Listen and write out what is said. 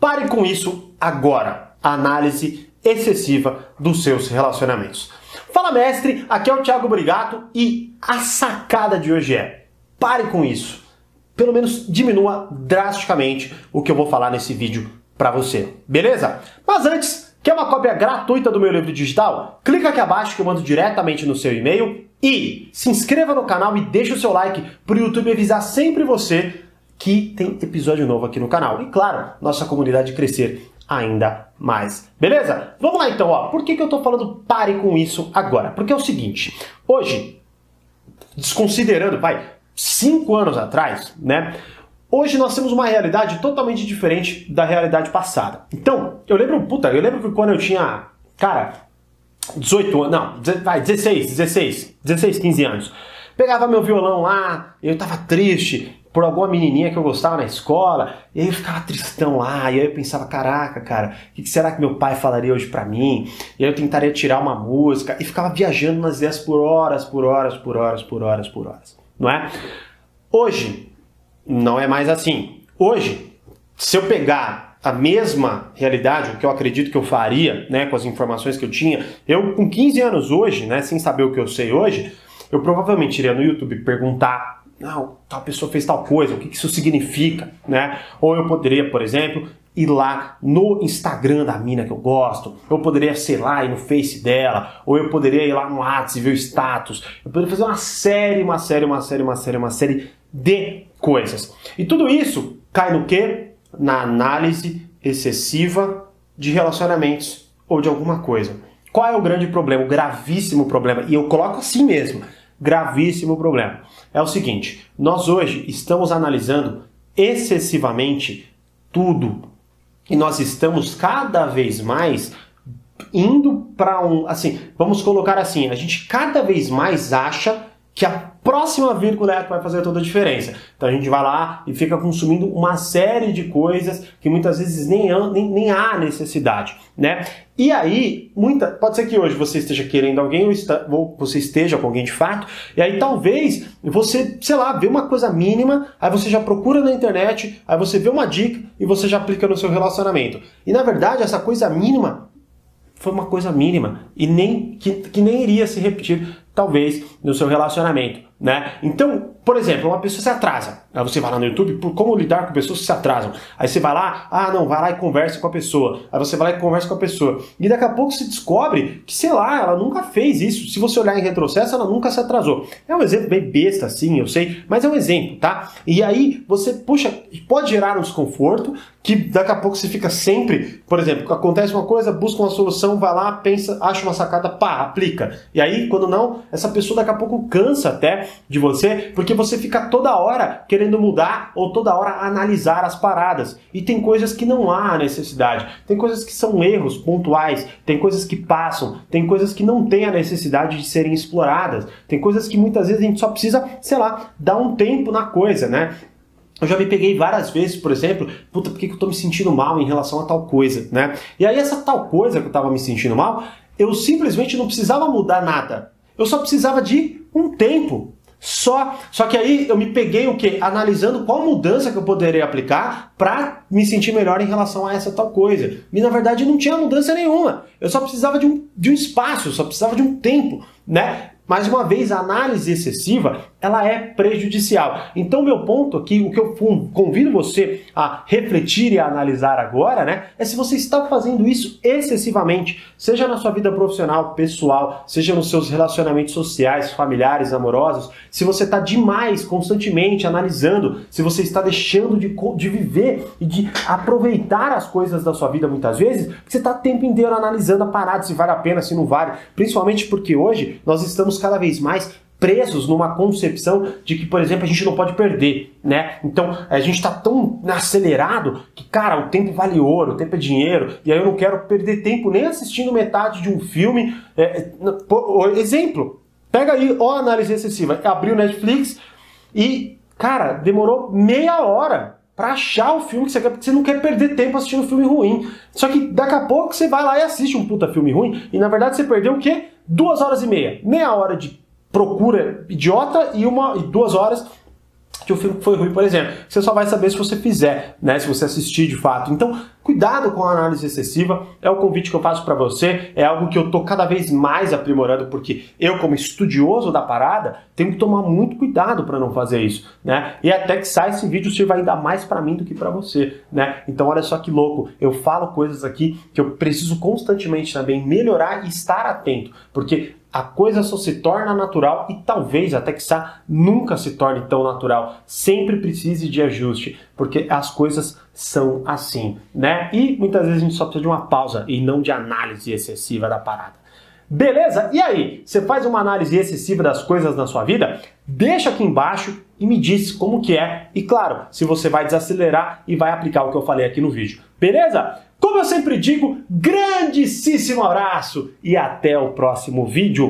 pare com isso agora. Análise excessiva dos seus relacionamentos. Fala mestre, aqui é o Thiago Brigato e a sacada de hoje é: pare com isso. Pelo menos diminua drasticamente o que eu vou falar nesse vídeo para você. Beleza? Mas antes, quer uma cópia gratuita do meu livro digital? Clica aqui abaixo que eu mando diretamente no seu e-mail e se inscreva no canal e deixe o seu like para o YouTube avisar sempre você que tem episódio novo aqui no canal. E claro, nossa comunidade crescer ainda mais. Beleza? Vamos lá então, ó. Por que, que eu tô falando pare com isso agora? Porque é o seguinte, hoje, desconsiderando, pai, cinco anos atrás, né? Hoje nós temos uma realidade totalmente diferente da realidade passada. Então, eu lembro, puta, eu lembro que quando eu tinha, cara, 18 anos, não, vai, 16, 16, 16, 15 anos. Pegava meu violão lá, eu tava triste, por alguma menininha que eu gostava na escola, e aí eu ficava tristão lá, e aí eu pensava, caraca, cara, o que será que meu pai falaria hoje para mim? E aí eu tentaria tirar uma música, e ficava viajando nas ideias por horas, por horas, por horas, por horas, por horas, não é? Hoje, não é mais assim. Hoje, se eu pegar a mesma realidade, o que eu acredito que eu faria, né, com as informações que eu tinha, eu com 15 anos hoje, né, sem saber o que eu sei hoje, eu provavelmente iria no YouTube perguntar tal pessoa fez tal coisa, o que isso significa, né? Ou eu poderia, por exemplo, ir lá no Instagram da mina que eu gosto, eu poderia, sei lá, ir no Face dela, ou eu poderia ir lá no WhatsApp e ver o status, eu poderia fazer uma série, uma série, uma série, uma série, uma série de coisas. E tudo isso cai no quê? Na análise excessiva de relacionamentos ou de alguma coisa. Qual é o grande problema, o gravíssimo problema? E eu coloco assim mesmo gravíssimo problema. É o seguinte: nós hoje estamos analisando excessivamente tudo e nós estamos cada vez mais indo para um, assim, vamos colocar assim, a gente cada vez mais acha que a próxima vírgula é a que vai fazer toda a diferença. Então a gente vai lá e fica consumindo uma série de coisas que muitas vezes nem, nem, nem há necessidade, né? E aí, muita, pode ser que hoje você esteja querendo alguém ou, está, ou você esteja com alguém de fato, e aí talvez você, sei lá, vê uma coisa mínima, aí você já procura na internet, aí você vê uma dica e você já aplica no seu relacionamento. E na verdade, essa coisa mínima foi uma coisa mínima e nem que, que nem iria se repetir talvez no seu relacionamento, né? Então, por exemplo, uma pessoa se atrasa. Aí você vai lá no YouTube por como lidar com pessoas que se atrasam. Aí você vai lá, ah, não, vai lá e conversa com a pessoa. Aí você vai lá e conversa com a pessoa. E daqui a pouco se descobre que, sei lá, ela nunca fez isso. Se você olhar em retrocesso, ela nunca se atrasou. É um exemplo bem besta, sim, eu sei, mas é um exemplo, tá? E aí você, puxa, pode gerar um desconforto que daqui a pouco você fica sempre, por exemplo, acontece uma coisa, busca uma solução, vai lá, pensa, acha uma sacada, pá, aplica. E aí, quando não, essa pessoa daqui a pouco cansa até de você, porque você fica toda hora querendo mudar ou toda hora analisar as paradas. E tem coisas que não há necessidade, tem coisas que são erros pontuais, tem coisas que passam, tem coisas que não têm a necessidade de serem exploradas, tem coisas que muitas vezes a gente só precisa, sei lá, dar um tempo na coisa, né? Eu já me peguei várias vezes, por exemplo, puta, por que eu tô me sentindo mal em relação a tal coisa, né? E aí essa tal coisa que eu tava me sentindo mal, eu simplesmente não precisava mudar nada. Eu só precisava de um tempo. Só, só que aí eu me peguei o que analisando qual mudança que eu poderia aplicar para me sentir melhor em relação a essa tal coisa. E na verdade não tinha mudança nenhuma. Eu só precisava de um, de um espaço, só precisava de um tempo, né? Mais uma vez, a análise excessiva ela é prejudicial. Então, meu ponto aqui, o que eu convido você a refletir e a analisar agora, né, é se você está fazendo isso excessivamente, seja na sua vida profissional, pessoal, seja nos seus relacionamentos sociais, familiares, amorosos, se você está demais, constantemente analisando, se você está deixando de, de viver e de aproveitar as coisas da sua vida muitas vezes, você está o tempo inteiro analisando a parada, se vale a pena, se não vale, principalmente porque hoje nós estamos cada vez mais presos numa concepção de que, por exemplo, a gente não pode perder, né? Então, a gente está tão acelerado que, cara, o tempo vale ouro, o tempo é dinheiro, e aí eu não quero perder tempo nem assistindo metade de um filme. É, é por, exemplo, pega aí, ó, análise excessiva. Abriu Netflix e, cara, demorou meia hora para achar o filme que você quer, porque você não quer perder tempo assistindo um filme ruim. Só que daqui a pouco você vai lá e assiste um puta filme ruim, e na verdade você perdeu o quê? Duas horas e meia. Meia hora de procura idiota e uma e duas horas que o filme foi ruim, por exemplo. Você só vai saber se você fizer, né? Se você assistir de fato. Então, Cuidado com a análise excessiva, é o convite que eu faço para você, é algo que eu tô cada vez mais aprimorando, porque eu, como estudioso da parada, tenho que tomar muito cuidado para não fazer isso, né? E até que sai esse vídeo sirva ainda mais para mim do que para você, né? Então olha só que louco, eu falo coisas aqui que eu preciso constantemente também melhorar e estar atento, porque a coisa só se torna natural e talvez até que nunca se torne tão natural. Sempre precise de ajuste, porque as coisas são assim, né? E muitas vezes a gente só precisa de uma pausa e não de análise excessiva da parada. Beleza? E aí, você faz uma análise excessiva das coisas na sua vida? Deixa aqui embaixo e me diz como que é. E claro, se você vai desacelerar e vai aplicar o que eu falei aqui no vídeo. Beleza? Como eu sempre digo, grandíssimo abraço e até o próximo vídeo.